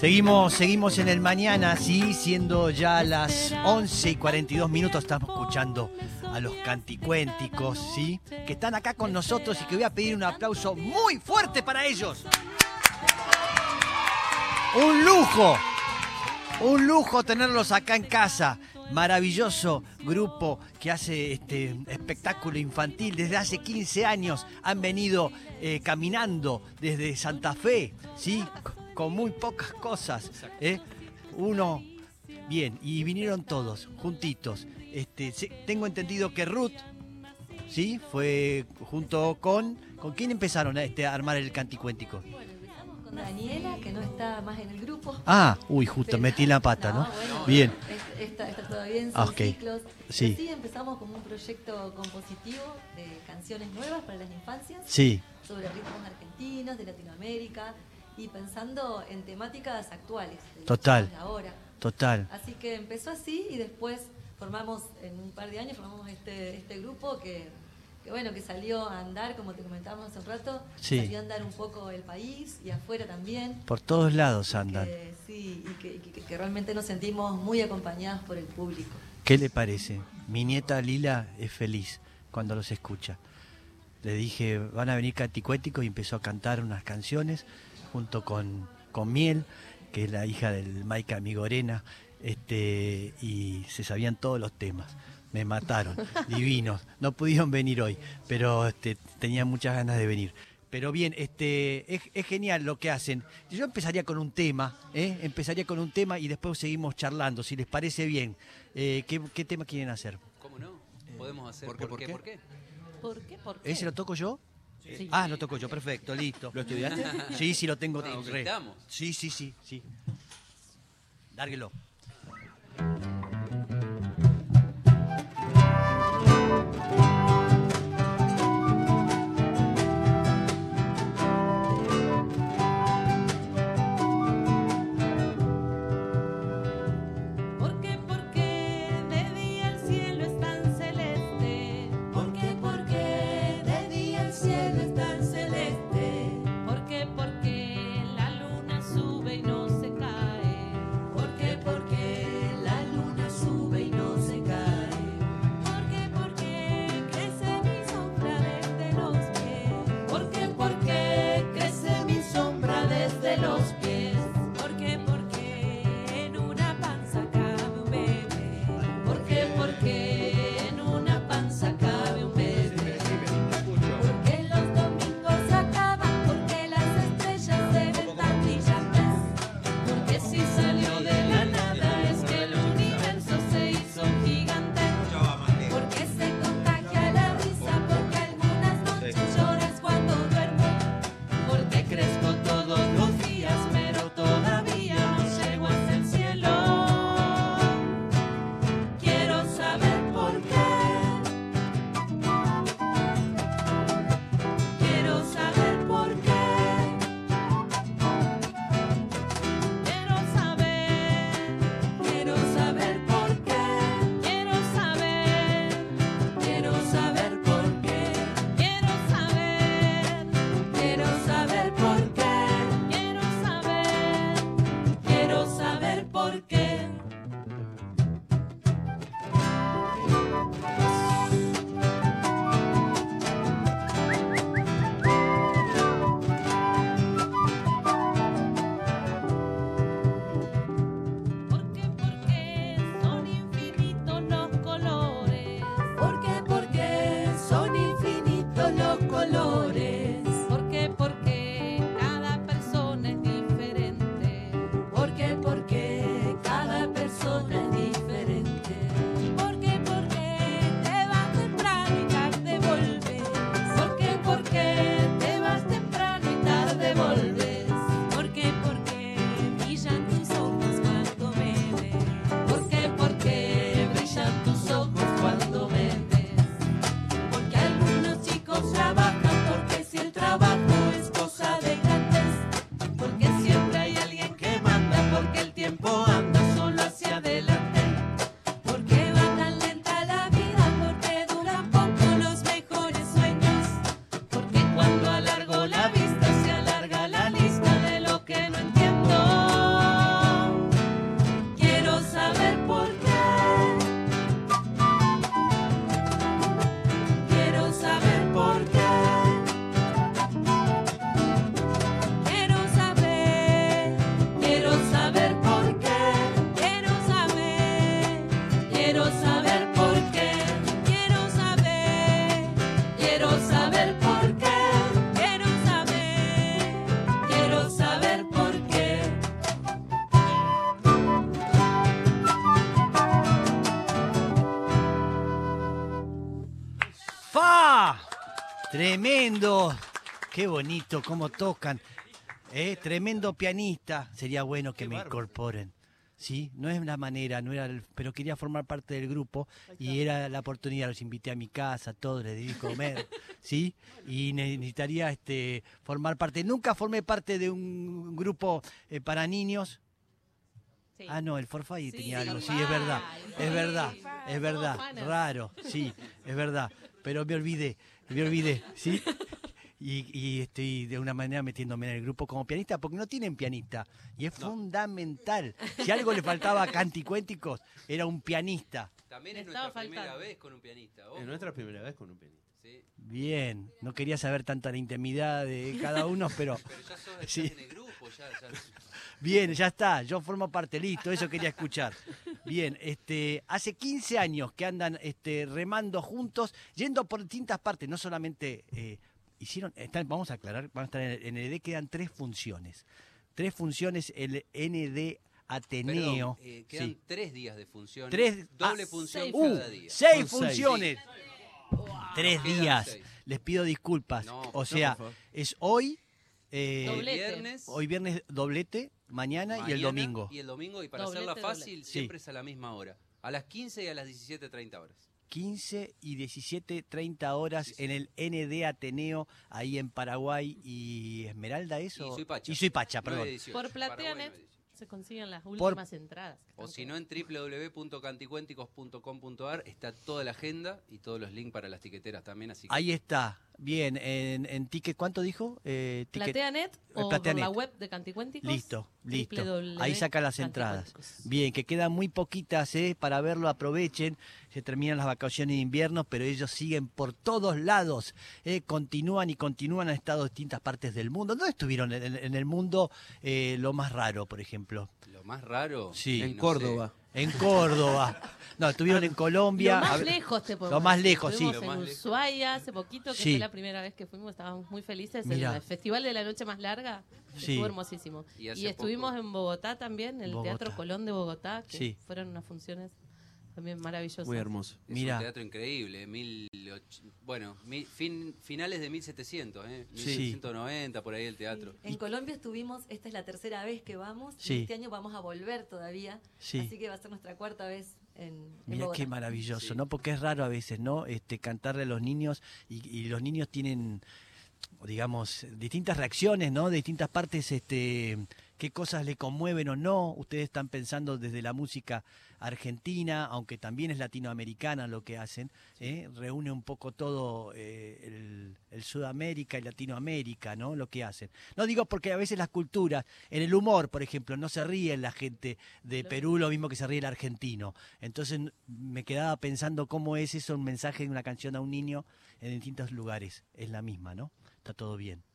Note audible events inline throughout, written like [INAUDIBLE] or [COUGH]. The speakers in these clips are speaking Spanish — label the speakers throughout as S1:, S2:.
S1: Seguimos, seguimos en el mañana, sí, siendo ya las 11 y 42 minutos, estamos escuchando a los canticuénticos, sí, que están acá con nosotros y que voy a pedir un aplauso muy fuerte para ellos. Un lujo, un lujo tenerlos acá en casa. Maravilloso grupo que hace este espectáculo infantil desde hace 15 años. Han venido eh, caminando desde Santa Fe, ¿sí? Con muy pocas cosas. ¿eh? Uno, bien, y vinieron todos, juntitos. Este, tengo entendido que Ruth, ¿sí? Fue junto con... ¿Con quién empezaron a, este, armar el canticuéntico?
S2: Bueno, empezamos con Daniela, que no está más en el grupo.
S1: Ah, uy, justo, metí la pata, ¿no? bien.
S2: Está, está, todavía en sus ciclos.
S1: Sí.
S2: sí, empezamos como un proyecto compositivo de canciones nuevas para las infancias.
S1: Sí.
S2: Sobre ritmos argentinos, de Latinoamérica, y pensando en temáticas actuales.
S1: Total. Total.
S2: Así que empezó así y después formamos, en un par de años, formamos este, este grupo que, bueno, que salió a andar, como te comentábamos hace un rato, salió a andar un poco el país y afuera también.
S1: Por todos lados andan.
S2: sí, y que, que, realmente nos sentimos muy acompañados por el público.
S1: ¿Qué le parece? Mi nieta Lila es feliz cuando los escucha. Le dije, van a venir canticuéticos y empezó a cantar unas canciones junto con, con Miel, que es la hija del Maica Migorena, este, y se sabían todos los temas. Me mataron, [LAUGHS] divinos. No pudieron venir hoy, pero este, tenían muchas ganas de venir. Pero bien, este, es, genial lo que hacen. Yo empezaría con un tema, ¿eh? empezaría con un tema y después seguimos charlando, si les parece bien. Eh, ¿qué, tema quieren hacer?
S3: ¿Cómo no? Podemos hacer. ¿Por qué? ¿Por qué? ¿Por qué?
S2: ¿Por qué? ¿Por qué?
S1: ¿Ese lo toco yo? Ah, lo toco yo, perfecto, listo.
S3: ¿Lo estudiaste?
S1: Sí, sí, lo tengo.
S3: No,
S1: sí, sí, sí, sí. Dárguelo. Tremendo. Qué bonito, cómo tocan. Eh, tremendo pianista. Sería bueno que me incorporen. ¿sí? No es la manera, no era pero quería formar parte del grupo y era la oportunidad, los invité a mi casa, todos les di comer, [LAUGHS] ¿sí? Y necesitaría este, formar parte. Nunca formé parte de un grupo eh, para niños. Ah, no, el Forfait tenía algo, sí, es verdad, es verdad, es verdad, raro, sí, es verdad, pero me olvidé, me olvidé, ¿sí? y, estoy de una manera metiéndome en el grupo como pianista, porque no tienen pianista. Y es fundamental. Si algo le faltaba a Canticuénticos, era un pianista.
S3: También es nuestra primera vez con un pianista.
S4: Es nuestra primera vez con un pianista.
S1: Bien, no quería saber tanta la intimidad de cada uno, pero...
S3: pero ya sos, en el grupo, ya,
S1: Bien, ya está, yo formo parte, listo, eso quería escuchar. Bien, este, hace 15 años que andan este, remando juntos, yendo por distintas partes, no solamente eh, hicieron, vamos a aclarar, van a estar en el ND, quedan tres funciones. Tres funciones, el ND Ateneo.
S3: Eh, quedan tres días de función.
S1: Tres,
S3: doble ah, función
S1: cada día. Seis funciones. Tres días. Les pido disculpas. o sea, es hoy.
S3: Eh, viernes,
S1: hoy viernes doblete, mañana, y el domingo.
S3: Y el domingo, y para hacerla fácil, siempre es a la misma hora. A las 15 y a las 17.30 horas.
S1: 15 y 17, 30 horas en el ND Ateneo, ahí en Paraguay y Esmeralda, ¿eso?
S3: Y Suipacha.
S1: Y Suipacha, perdón.
S5: Por Plateanet se consiguen las últimas entradas.
S3: O si no, en www.canticuénticos.com.ar está toda la agenda y todos los links para las tiqueteras también. Así
S1: Ahí está. Bien, en, en ticket, ¿cuánto dijo?
S5: Eh, Plateanet o la web de Canticuénticos.
S1: Listo, listo. Ahí saca las entradas. Bien, que quedan muy poquitas ¿eh? para verlo, aprovechen. Se terminan las vacaciones de invierno, pero ellos siguen por todos lados. ¿eh? Continúan y continúan, han estado en distintas partes del mundo. ¿Dónde estuvieron en, el mundo eh, lo más raro, por ejemplo?
S3: Lo más raro.
S1: Sí, en Córdoba. En Córdoba. No, estuvieron en Colombia.
S5: Lo más lejos te
S1: Lo más lejos, sí.
S5: en Ushuaia hace poquito, que fue la primera vez que fuimos, estábamos muy felices. En el Festival de la Noche Más Larga. Estuvo hermosísimo. Y, estuvimos en Bogotá también, en el Teatro Colón de Bogotá, que fueron unas funciones también maravillosas.
S4: Muy hermoso.
S3: Es Mira. un teatro increíble, mil, bueno, fin, finales de 1700, ¿eh? 1790, por ahí el teatro.
S2: En Colombia estuvimos, esta es la tercera vez que vamos, y este año vamos a volver todavía, así que va a ser nuestra cuarta vez en,
S1: Mira qué maravilloso, ¿no? Porque es raro a veces, ¿no? Este, cantarle a los niños y, los niños tienen, digamos, distintas reacciones, ¿no? De distintas partes, este, qué cosas le conmueven o no. Ustedes están pensando desde la música argentina, aunque también es latinoamericana lo que hacen, ¿eh? reúne un poco todo eh, el, Sudamérica y Latinoamérica, ¿no? Lo que hacen. No digo porque a veces las culturas, en el humor, por ejemplo, no se ríe la gente de Perú lo mismo que se ríe el argentino. Entonces me quedaba pensando cómo es eso un mensaje de una canción a un niño en distintos lugares. Es la misma, ¿no? Está todo bien.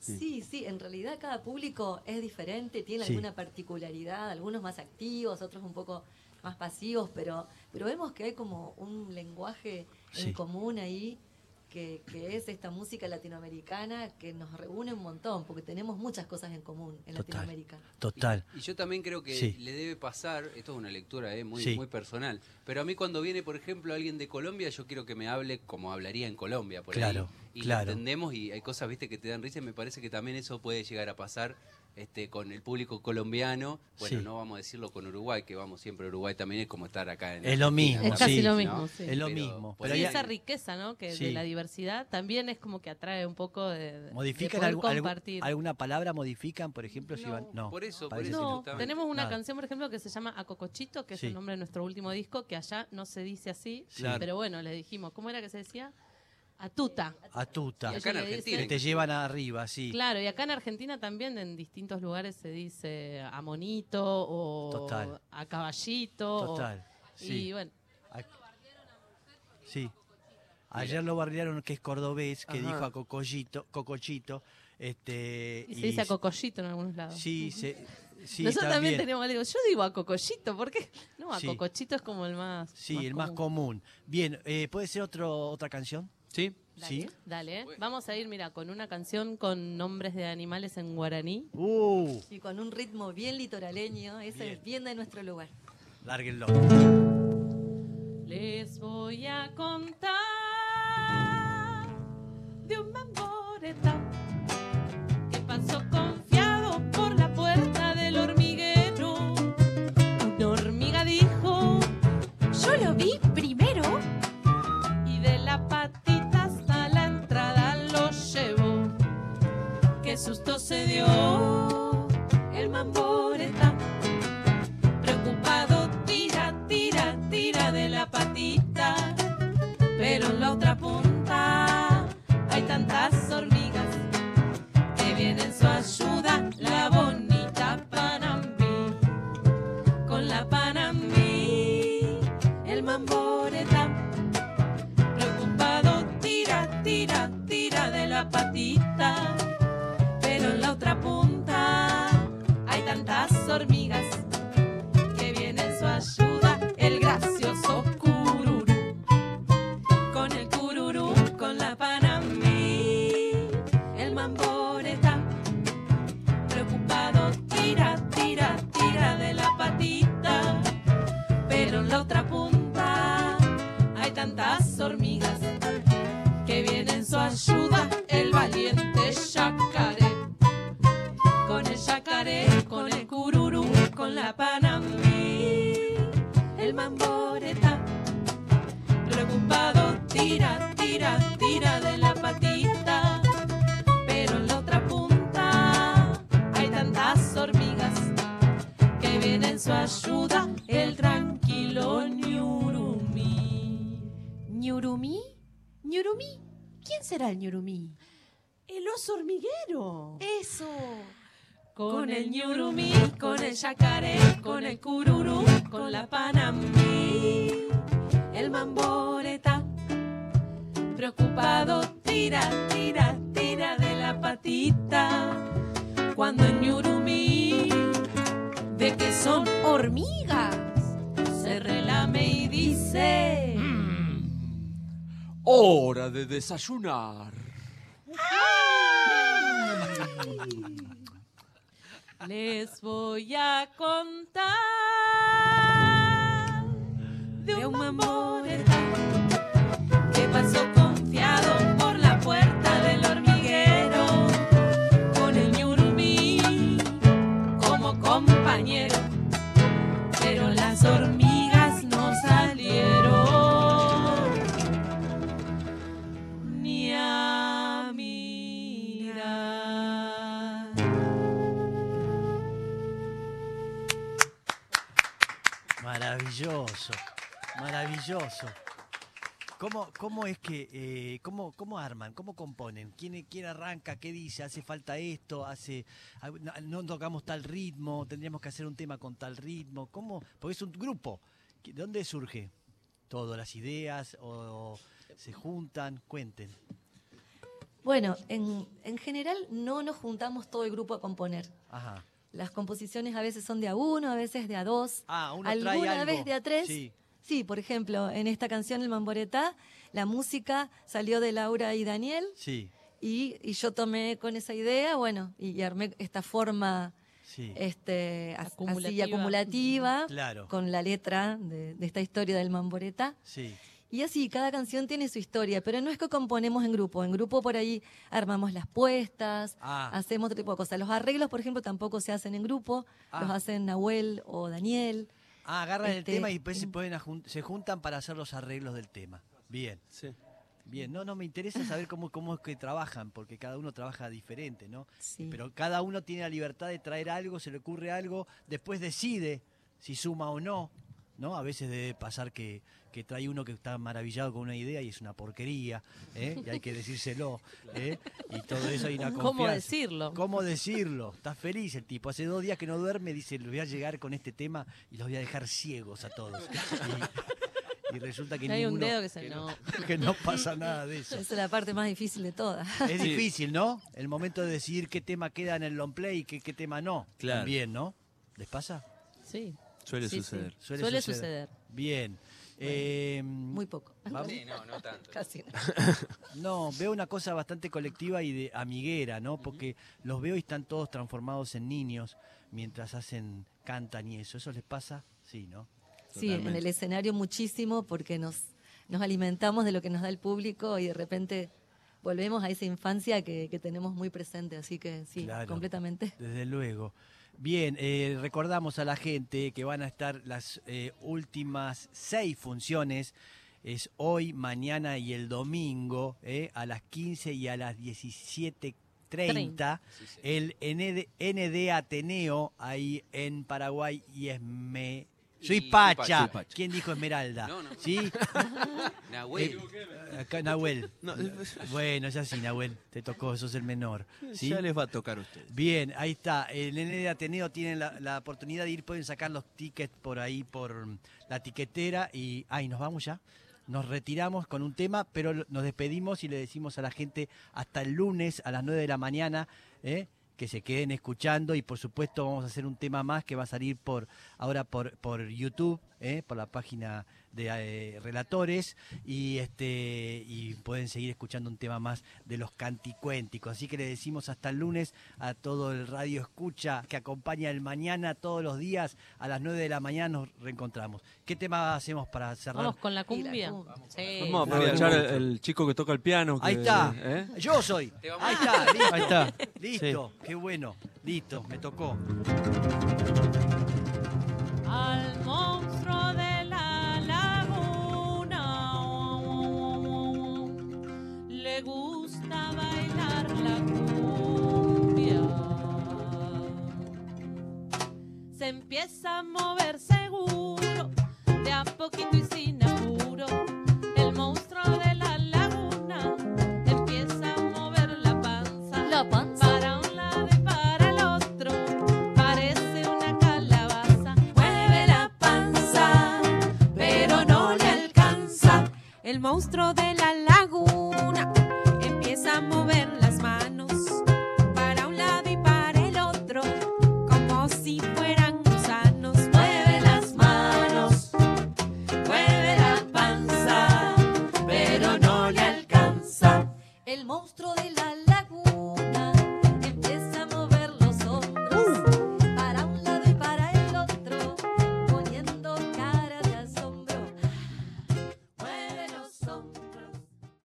S2: Sí. sí, en realidad cada público es diferente, tiene alguna particularidad, algunos más activos, otros un poco más pasivos, pero, pero vemos que hay como un lenguaje en común ahí que, es esta música latinoamericana que nos reúne un montón, porque tenemos muchas cosas en común en Latinoamérica.
S1: Total.
S3: Y, yo también creo que le debe pasar, esto es una lectura eh, muy, muy personal, pero a mí cuando viene, por ejemplo, alguien de Colombia, yo quiero que me hable como hablaría en Colombia, por
S1: claro,
S3: Y
S1: claro.
S3: entendemos y hay cosas, viste, que te dan risa y me parece que también eso puede llegar a pasar este, con el público colombiano, bueno, no vamos a decirlo con Uruguay, que vamos siempre a Uruguay también es como estar acá en
S1: Es lo mismo,
S5: es casi lo mismo,
S1: Es lo mismo.
S5: Pero y esa riqueza, ¿no? Que de la diversidad también es como que atrae un poco de,
S1: ¿Modifican compartir. alguna palabra modifican, por ejemplo, si van
S3: no, por eso, por
S5: eso tenemos una canción, por ejemplo, que se llama Acocochito, que es el nombre de nuestro último disco, que allá no se dice así, pero bueno, le dijimos, ¿cómo era que se decía? Atuta.
S1: Atuta.
S3: acá en Argentina.
S1: te llevan arriba, sí.
S5: Claro, y acá en Argentina también en distintos lugares se dice a monito o a caballito.
S1: Total. sí.
S5: Y bueno.
S1: Sí. Ayer lo barriaron que es cordobés, que dijo a Cocollito, Cocochito. Este,
S5: y se dice a Cocollito en algunos lados.
S1: Sí, se, sí
S5: Nosotros también, tenemos algo. Yo digo a Cocollito, ¿por qué? No, a Cocochito es como el más.
S1: Sí, el más común. Bien, eh, ¿puede ser otro, otra canción?
S3: Sí.
S5: Dale, ¿Sí? Dale. Vamos a ir, mira, con una canción con nombres de animales en guaraní.
S1: Uh.
S2: Y con un ritmo bien litoraleño. Eso bien. es bien de nuestro lugar.
S1: Lárguenlo.
S5: Les voy a contar de un mambo tantas hormigas que vienen su ayuda. El valiente yacaré. Con el yacaré, con el cururú, con la panamí. El mamboreta. Preocupado, tira, tira, tira de la patita. Pero en la otra punta hay tantas hormigas que vienen su ayuda. Será el Ñurumí?
S4: El oso hormiguero.
S5: Eso. Con el ñurumí, con el yacaré, con el cururú, con la panamí, el mamboreta. Preocupado, tira, tira, tira de la patita. Cuando el ñurumí ve que son hormigas, se relame y dice...
S6: Hora de desayunar.
S5: Les voy a contar de un mamboreta que pasó
S1: Maravilloso, maravilloso. ¿Cómo, cómo es que, eh, cómo, cómo arman, cómo componen? ¿Quién, ¿Quién arranca? ¿Qué dice? ¿Hace falta esto? ¿Hace, no, no tocamos tal ritmo? ¿Tendríamos que hacer un tema con tal ritmo? ¿Cómo? Porque es un grupo. ¿De dónde surge todo? ¿Las ideas? ¿O se juntan? Cuenten.
S2: Bueno, en, en general no nos juntamos todo el grupo a componer.
S1: Ajá.
S2: Las composiciones a veces son de a uno, a veces de a dos.
S1: Ah, uno
S2: alguna
S1: trae algo.
S2: vez de a tres.
S1: Sí.
S2: Sí, por ejemplo, en esta canción El Mamboretá, la música salió de Laura y Daniel
S1: Sí,
S2: y, y yo tomé con esa idea, bueno, y, y armé esta forma
S1: sí.
S2: este, as- así
S5: Acumulativa.
S2: acumulativa
S1: Claro.
S2: con la letra de, de esta historia del Mamboretá.
S1: Sí.
S2: Y así, cada canción tiene su historia, pero no es que componemos en grupo. En grupo por ahí armamos las puestas,
S1: Ah.
S2: hacemos otro tipo de cosas. Los arreglos, por ejemplo, tampoco se hacen en grupo,
S1: Ah.
S2: los hacen Nahuel o Daniel.
S1: Ah, agarran el
S2: Este,
S1: tema y después se, pueden ajun- se juntan para hacer los arreglos del tema. Bien,
S6: Sí.
S1: bien. No, no, me interesa saber cómo, cómo es que trabajan, porque cada uno trabaja diferente, ¿no?
S2: Sí.
S1: Pero cada uno tiene la libertad de traer algo, se le ocurre algo, después decide si suma o no, ¿no? A veces debe pasar que, que trae uno que está maravillado con una idea y es una porquería, ¿eh? y hay que decírselo, ¿eh? y todo eso hay una confianza.
S5: ¿Cómo decirlo?
S1: ¿Cómo decirlo? Está feliz el tipo. Hace dos días que no duerme, dice, les voy a llegar con este tema y los voy a dejar ciegos a todos. Y, y resulta que
S5: Hay un dedo que se no.
S1: que no pasa nada de eso.
S2: Esa es la parte más difícil de todas.
S1: Es difícil, ¿no? El momento de decidir qué tema queda en el long play y qué, qué tema no.
S6: Claro.
S1: También, ¿no? ¿Les pasa?
S5: Sí.
S6: Suele
S5: Sí, sí.
S6: suceder.
S5: Suele, suceder.
S1: Bien. Eh,
S2: Muy poco.
S1: vamos-
S3: Sí, no, no tanto. [LAUGHS]
S2: Casi. [LAUGHS]
S1: No, veo una cosa bastante colectiva y de amiguera, ¿no? Porque los veo y están todos transformados en niños mientras hacen, cantan y eso. ¿Eso les pasa? Sí, ¿no?
S2: Sí, en el escenario muchísimo porque nos, nos alimentamos de lo que nos da el público y de repente volvemos a esa infancia que, que tenemos muy presente. Así que sí,
S1: Claro.
S2: completamente.
S1: Desde luego. Bien, eh, recordamos a la gente que van a estar las eh, últimas seis funciones. Es hoy, mañana y el domingo, eh, a las 15 y a las 17.30. El ND, ND Ateneo, ahí en Paraguay, y es me soy Pacha. ¿Quién dijo Esmeralda? No, no. ¿Sí? [LAUGHS]
S3: Nahuel.
S1: acá, Nahuel. Bueno, es así, Nahuel. Te tocó, sos el menor. ¿sí?
S7: Ya les va a tocar a ustedes.
S1: Bien, ahí está. El N de Ateneo tiene la, oportunidad de ir, pueden sacar los tickets por ahí, por la tiquetera. Y, ay, ¿nos vamos ya? Nos retiramos con un tema, pero nos despedimos y le decimos a la gente hasta el lunes a las 9 de la mañana. ¿eh? Que se queden escuchando y por supuesto vamos a hacer un tema más que va a salir por ahora por, por YouTube, ¿eh? por la página de eh, relatores y este y pueden seguir escuchando un tema más de los canticuénticos. Así que le decimos hasta el lunes a todo el radio escucha que acompaña el mañana todos los días a las 9 de la mañana nos reencontramos. ¿Qué tema hacemos para cerrar?
S5: Vamos con la cumbia.
S7: Vamos, a aprovechar el, chico que toca el piano.
S1: Ahí está. ¿eh? Yo soy. Ahí está, listo. Ahí está. Listo. Qué bueno. Listo, me tocó.
S8: Al empieza a mover seguro, de a poquito y sin apuro. El monstruo de la laguna empieza a mover la panza.
S5: La panza.
S8: Para un lado y para el otro, parece una calabaza. Mueve la panza, pero no le alcanza. El monstruo de la laguna a mover